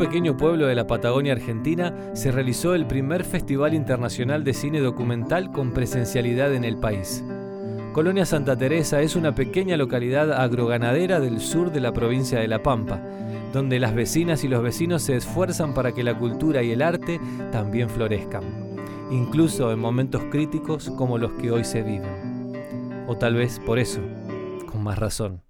pequeño pueblo de la Patagonia Argentina se realizó el primer Festival Internacional de Cine Documental con presencialidad en el país. Colonia Santa Teresa es una pequeña localidad agroganadera del sur de la provincia de La Pampa, donde las vecinas y los vecinos se esfuerzan para que la cultura y el arte también florezcan, incluso en momentos críticos como los que hoy se viven. O tal vez por eso, con más razón.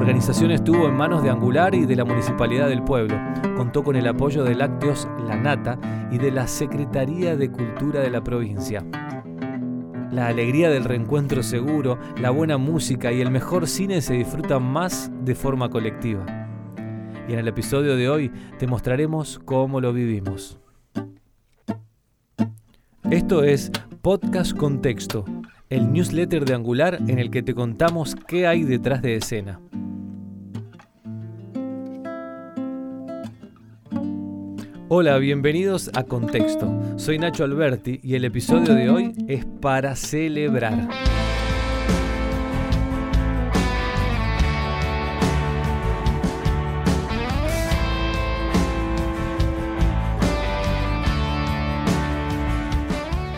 Organización estuvo en manos de Angular y de la Municipalidad del Pueblo. Contó con el apoyo de Lácteos La Nata y de la Secretaría de Cultura de la provincia. La alegría del reencuentro seguro, la buena música y el mejor cine se disfrutan más de forma colectiva. Y en el episodio de hoy te mostraremos cómo lo vivimos. Esto es Podcast Contexto, el newsletter de Angular en el que te contamos qué hay detrás de escena. Hola, bienvenidos a Contexto. Soy Nacho Alberti y el episodio de hoy es para celebrar.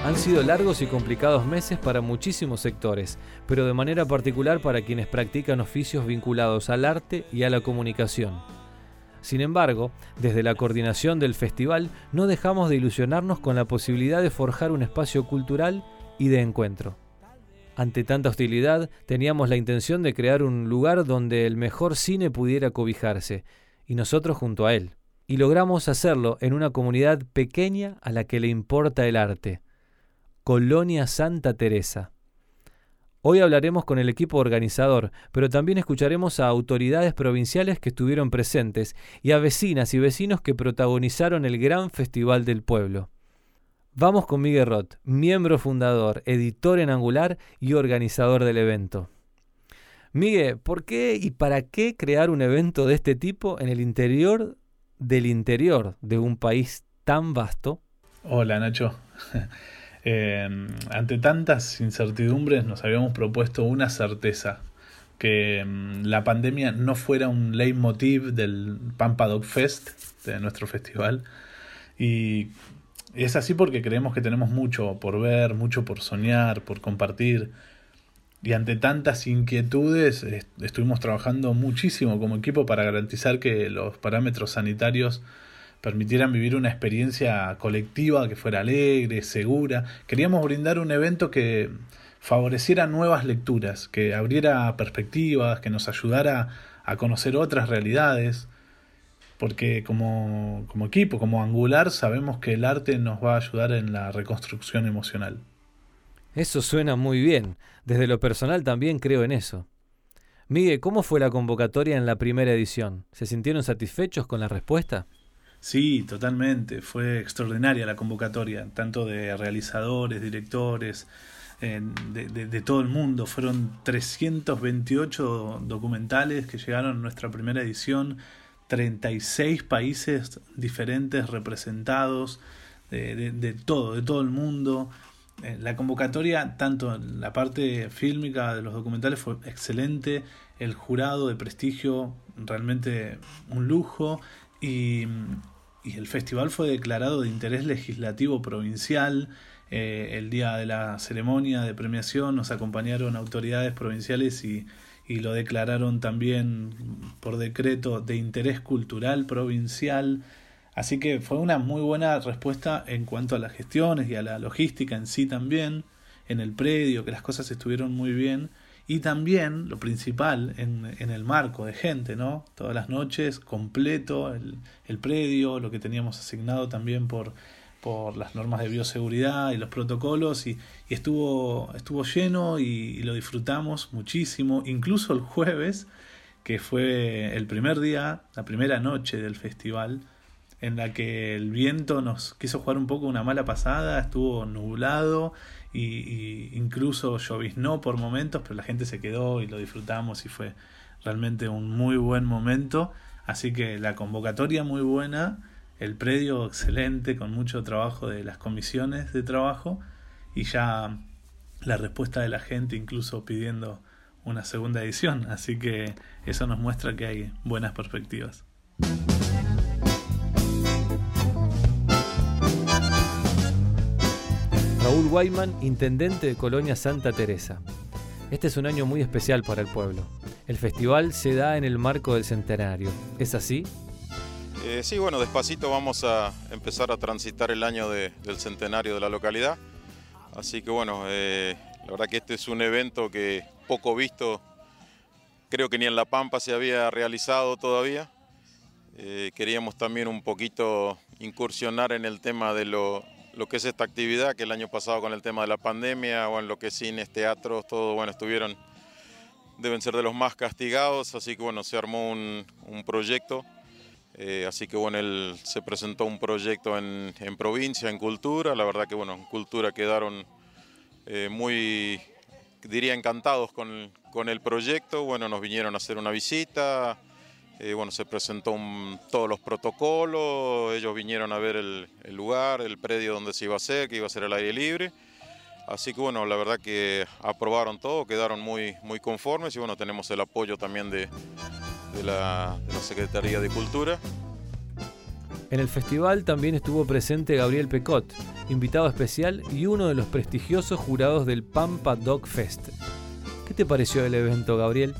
Han sido largos y complicados meses para muchísimos sectores, pero de manera particular para quienes practican oficios vinculados al arte y a la comunicación. Sin embargo, desde la coordinación del festival no dejamos de ilusionarnos con la posibilidad de forjar un espacio cultural y de encuentro. Ante tanta hostilidad, teníamos la intención de crear un lugar donde el mejor cine pudiera cobijarse, y nosotros junto a él. Y logramos hacerlo en una comunidad pequeña a la que le importa el arte. Colonia Santa Teresa. Hoy hablaremos con el equipo organizador, pero también escucharemos a autoridades provinciales que estuvieron presentes y a vecinas y vecinos que protagonizaron el gran festival del pueblo. Vamos con Miguel Roth, miembro fundador, editor en Angular y organizador del evento. Miguel, ¿por qué y para qué crear un evento de este tipo en el interior del interior de un país tan vasto? Hola Nacho. Eh, ante tantas incertidumbres nos habíamos propuesto una certeza, que mm, la pandemia no fuera un leitmotiv del Pampa Dog Fest, de nuestro festival. Y es así porque creemos que tenemos mucho por ver, mucho por soñar, por compartir. Y ante tantas inquietudes estuvimos trabajando muchísimo como equipo para garantizar que los parámetros sanitarios permitieran vivir una experiencia colectiva que fuera alegre, segura. Queríamos brindar un evento que favoreciera nuevas lecturas, que abriera perspectivas, que nos ayudara a conocer otras realidades, porque como, como equipo, como angular, sabemos que el arte nos va a ayudar en la reconstrucción emocional. Eso suena muy bien. Desde lo personal también creo en eso. Miguel, ¿cómo fue la convocatoria en la primera edición? ¿Se sintieron satisfechos con la respuesta? Sí, totalmente. Fue extraordinaria la convocatoria, tanto de realizadores, directores, de, de, todo el mundo. Fueron 328 documentales que llegaron a nuestra primera edición, 36 países diferentes representados, de, todo, de todo el mundo. Eh, la convocatoria, tanto en la parte fílmica de los documentales, fue excelente. El jurado de prestigio, realmente un lujo. Y y el festival fue declarado de interés legislativo provincial. Eh, el día de la ceremonia de premiación nos acompañaron autoridades provinciales y, y lo declararon también por decreto de interés cultural provincial. Así que fue una muy buena respuesta en cuanto a las gestiones y a la logística en sí también, en el predio, que las cosas estuvieron muy bien y también lo principal en, en, el marco de gente, ¿no? Todas las noches, completo, el, el predio, lo que teníamos asignado también por, por las normas de bioseguridad y los protocolos y, y estuvo, estuvo lleno y, y, lo disfrutamos muchísimo, incluso el jueves, que fue el primer día, la primera noche del festival, en la que el viento nos quiso jugar un poco una mala pasada, estuvo nublado y, incluso lloviznó por momentos, pero la gente se quedó y lo disfrutamos y fue realmente un muy buen momento. Así que la convocatoria muy buena, el predio excelente, con mucho trabajo de las comisiones de trabajo y ya la respuesta de la gente incluso pidiendo una segunda edición. Así que eso nos muestra que hay buenas perspectivas. Guayman, intendente de Colonia Santa Teresa. Este es un año muy especial para el pueblo. El festival se da en el marco del centenario. ¿Es así? Eh, sí, bueno, despacito vamos a empezar a transitar el año del centenario de la localidad. Así que bueno, eh, la verdad que este es un evento que poco visto, creo que ni en La Pampa se había realizado todavía. Eh, queríamos también un poquito incursionar en el tema de lo, lo que es esta actividad, que el año pasado con el tema de la pandemia, o en lo que es cines, teatros, todo, bueno, estuvieron, deben ser de los más castigados, así que bueno, se armó un, proyecto, eh, así que bueno, se presentó un proyecto en, provincia, en cultura, la verdad que bueno, en cultura quedaron eh, muy, diría, encantados con, con el proyecto, bueno, nos vinieron a hacer una visita, eh, bueno, se presentó todos los protocolos, ellos vinieron a ver el, lugar, el predio donde se iba a hacer, que iba a ser el aire libre. Así que bueno, la verdad que aprobaron todo, quedaron muy, muy conformes y bueno, tenemos el apoyo también de, la, de la Secretaría de Cultura. En el festival también estuvo presente Gabriel Pecot, invitado especial y uno de los prestigiosos jurados del Pampa Dog Fest. ¿Qué te pareció el evento, Gabriel?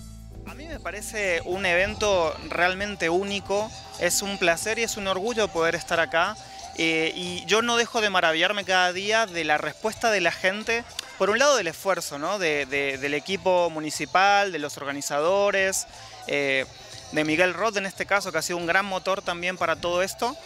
Parece un evento realmente único, es un placer y es un orgullo poder estar acá. Eh, y yo no dejo de maravillarme cada día de la respuesta de la gente, por un lado del esfuerzo ¿no? del equipo municipal, de los organizadores, eh, de Miguel Roth en este caso, que ha sido un gran motor también para todo esto,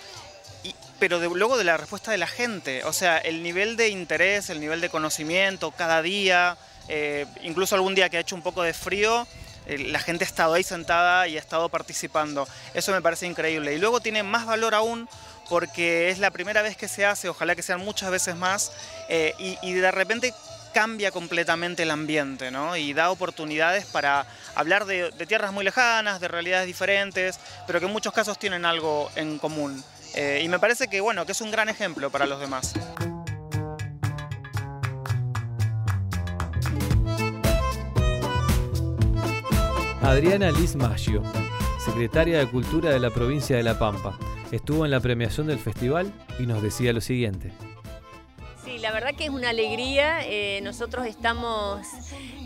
pero luego de la respuesta de la gente, o sea, el nivel de interés, el nivel de conocimiento cada día, eh, incluso algún día que ha hecho un poco de frío, la gente ha estado ahí sentada y ha estado participando. Eso me parece increíble. Y luego tiene más valor aún porque es la primera vez que se hace, ojalá que sean muchas veces más, eh, y, de repente cambia completamente el ambiente, ¿no? Y da oportunidades para hablar de, tierras muy lejanas, de realidades diferentes, pero que en muchos casos tienen algo en común. Eh, y me parece que, bueno, que es un gran ejemplo para los demás. Adriana Liz Maggio, secretaria de Cultura de la provincia de La Pampa, estuvo en la premiación del festival y nos decía lo siguiente la verdad que es una alegría. Eh, nosotros estamos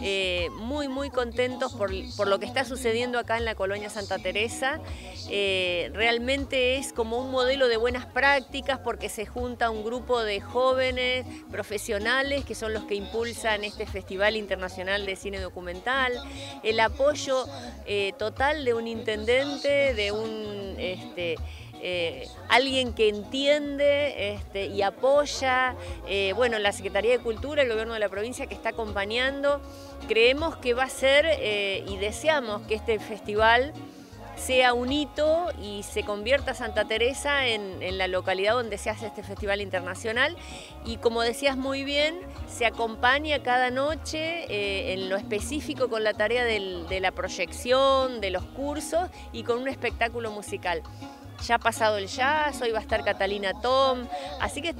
eh, muy, muy contentos por, lo que está sucediendo acá en la colonia Santa Teresa. Eh, realmente es como un modelo de buenas prácticas porque se junta un grupo de jóvenes profesionales que son los que impulsan este Festival Internacional de Cine Documental. El apoyo total de un intendente, de un... Este, eh, alguien que entiende este, y apoya, eh, bueno, la Secretaría de Cultura, el gobierno de la provincia que está acompañando. Creemos que va a ser eh, y deseamos que este festival sea un hito y se convierta Santa Teresa en, la localidad donde se hace este festival internacional y como decías muy bien, se acompaña cada noche en lo específico con la tarea de la proyección, de los cursos y con un espectáculo musical ya ha pasado el jazz, hoy va a estar Catalina Tom, así que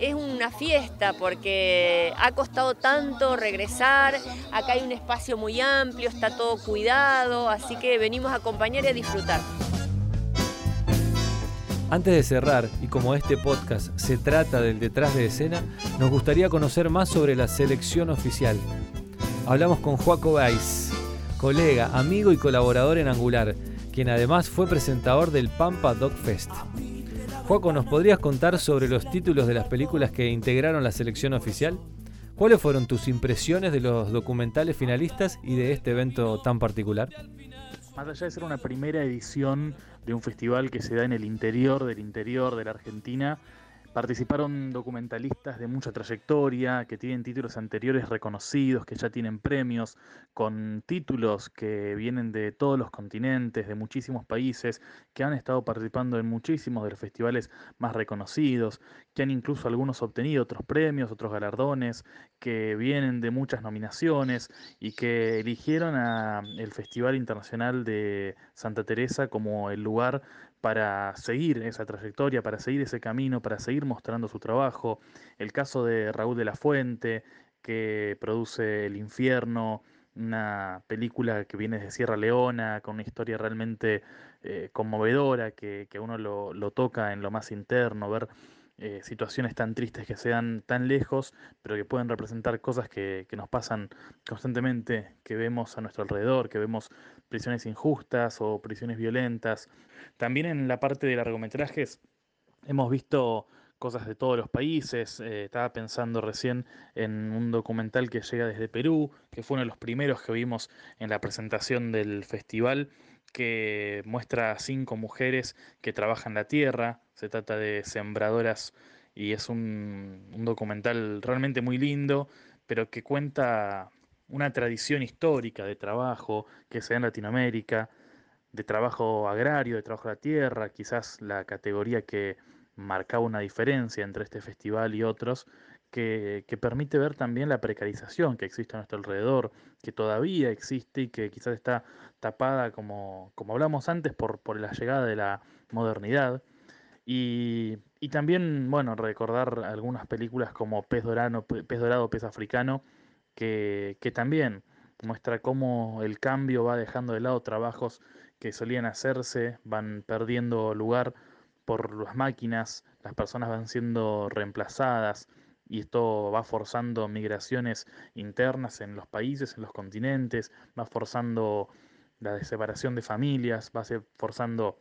es una fiesta porque ha costado tanto regresar, acá hay un espacio muy amplio, está todo cuidado, así que venimos a acompañar y a disfrutar. Antes de cerrar, y como este podcast se trata del detrás de escena, nos gustaría conocer más sobre la selección oficial. Hablamos con Joaco Weiss, colega, amigo y colaborador en Angular, quien además fue presentador del Pampa Dog Fest. Juaco, ¿nos podrías contar sobre los títulos de las películas que integraron la selección oficial? ¿Cuáles fueron tus impresiones de los documentales finalistas y de este evento tan particular? Más allá de ser una primera edición de un festival que se da en el interior del interior de la Argentina, Participaron documentalistas de mucha trayectoria, que tienen títulos anteriores reconocidos, que ya tienen premios, con títulos que vienen de todos los continentes, de muchísimos países, que han estado participando en muchísimos de los festivales más reconocidos, que han incluso algunos obtenido otros premios, otros galardones, que vienen de muchas nominaciones y que eligieron a el Festival Internacional de Santa Teresa como el lugar para seguir esa trayectoria, para seguir ese camino, para seguir mostrando su trabajo. El caso de Raúl de la Fuente, que produce El infierno una película que viene de Sierra Leona, con una historia realmente eh, conmovedora, que, que uno lo, lo, toca en lo más interno, ver eh, situaciones tan tristes que sean tan lejos, pero que pueden representar cosas que, que, nos pasan constantemente, que vemos a nuestro alrededor, que vemos prisiones injustas o prisiones violentas. También en la parte de largometrajes hemos visto cosas de todos los países. Eh, estaba pensando recién en un documental que llega desde Perú, que fue uno de los primeros que vimos en la presentación del festival, que muestra a cinco mujeres que trabajan la tierra. Se trata de sembradoras y es un, documental realmente muy lindo, pero que cuenta una tradición histórica de trabajo que se da en Latinoamérica, de trabajo agrario, de trabajo de la tierra, quizás la categoría que marcaba una diferencia entre este festival y otros, que, permite ver también la precarización que existe a nuestro alrededor, que todavía existe y que quizás está tapada, como, como hablamos antes, por, por la llegada de la modernidad. Y, y, también, bueno, recordar algunas películas como Pez Pez, Dorado, Pez Africano, que, que también muestra cómo el cambio va dejando de lado trabajos que solían hacerse, van perdiendo lugar por las máquinas, las personas van siendo reemplazadas y esto va forzando migraciones internas en los países, en los continentes, va forzando la separación de familias, va forzando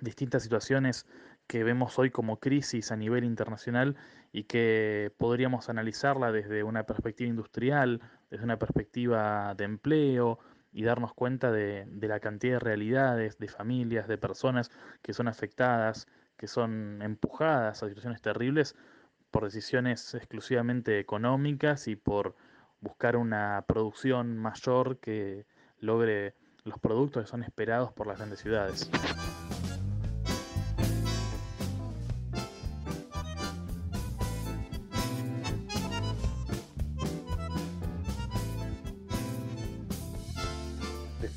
distintas situaciones que vemos hoy como crisis a nivel internacional y que podríamos analizarla desde una perspectiva industrial, desde una perspectiva de empleo, y darnos cuenta de, de, la cantidad de realidades, de familias, de personas que son afectadas, que son empujadas a situaciones terribles por decisiones exclusivamente económicas y por buscar una producción mayor que logre los productos que son esperados por las grandes ciudades.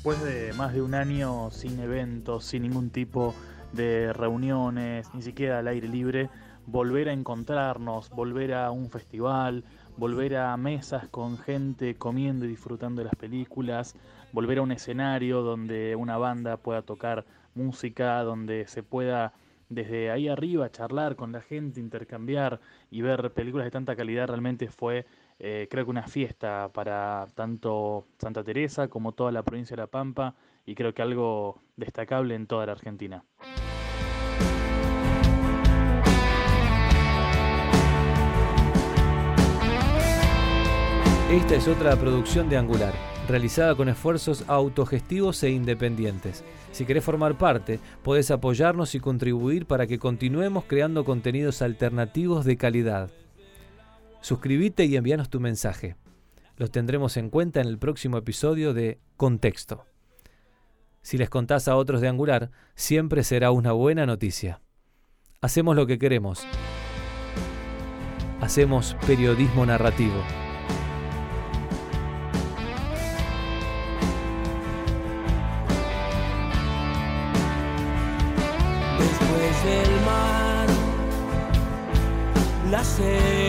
después de más de un año sin eventos, sin ningún tipo de reuniones, ni siquiera al aire libre, volver a encontrarnos, volver a un festival, volver a mesas con gente comiendo y disfrutando de las películas, volver a un escenario donde una banda pueda tocar música, donde se pueda desde ahí arriba charlar con la gente, intercambiar y ver películas de tanta calidad realmente fue eh, creo que una fiesta para tanto Santa Teresa como toda la provincia de La Pampa y creo que algo destacable en toda la Argentina. Esta es otra producción de Angular, realizada con esfuerzos autogestivos e independientes. Si querés formar parte, podés apoyarnos y contribuir para que continuemos creando contenidos alternativos de calidad. Suscríbete y envíanos tu mensaje. Los tendremos en cuenta en el próximo episodio de Contexto. Si les contás a otros de Angular, siempre será una buena noticia. Hacemos lo que queremos. Hacemos periodismo narrativo. La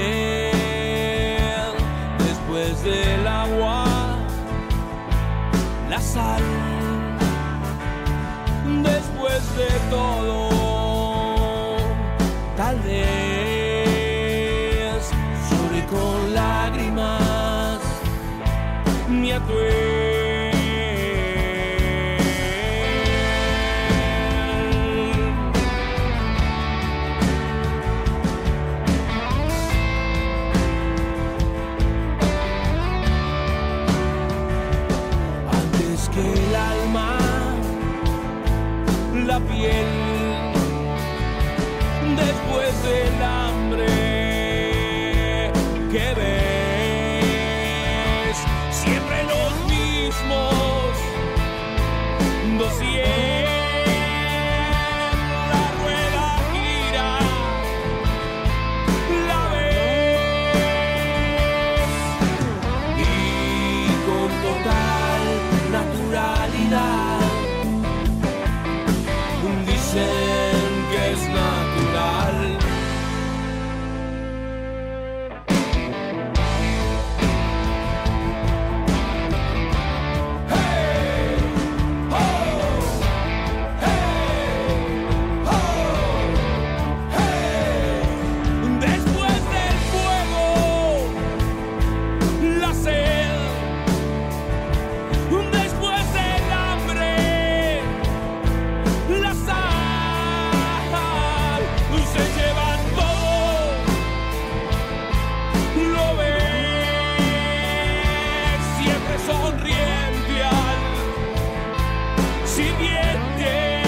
incipiente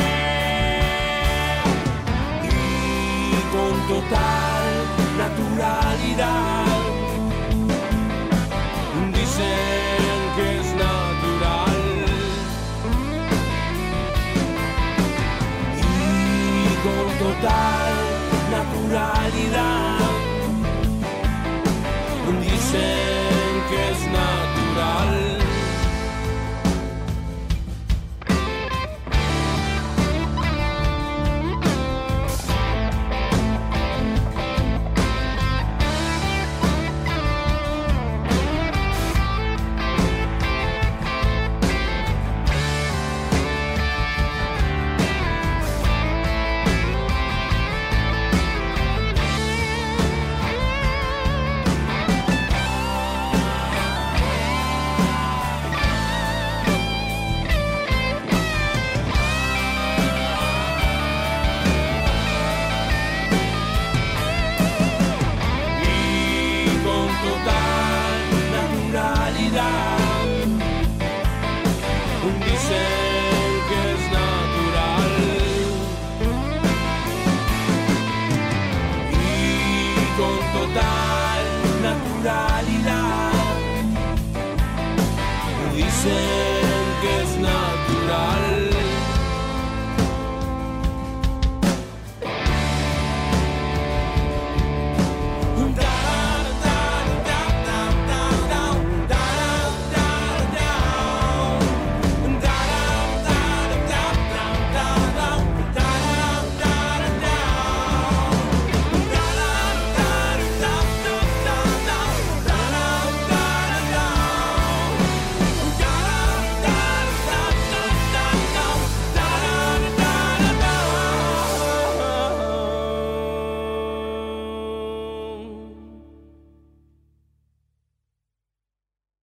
y con total naturalidad. Dicen que es natural y con total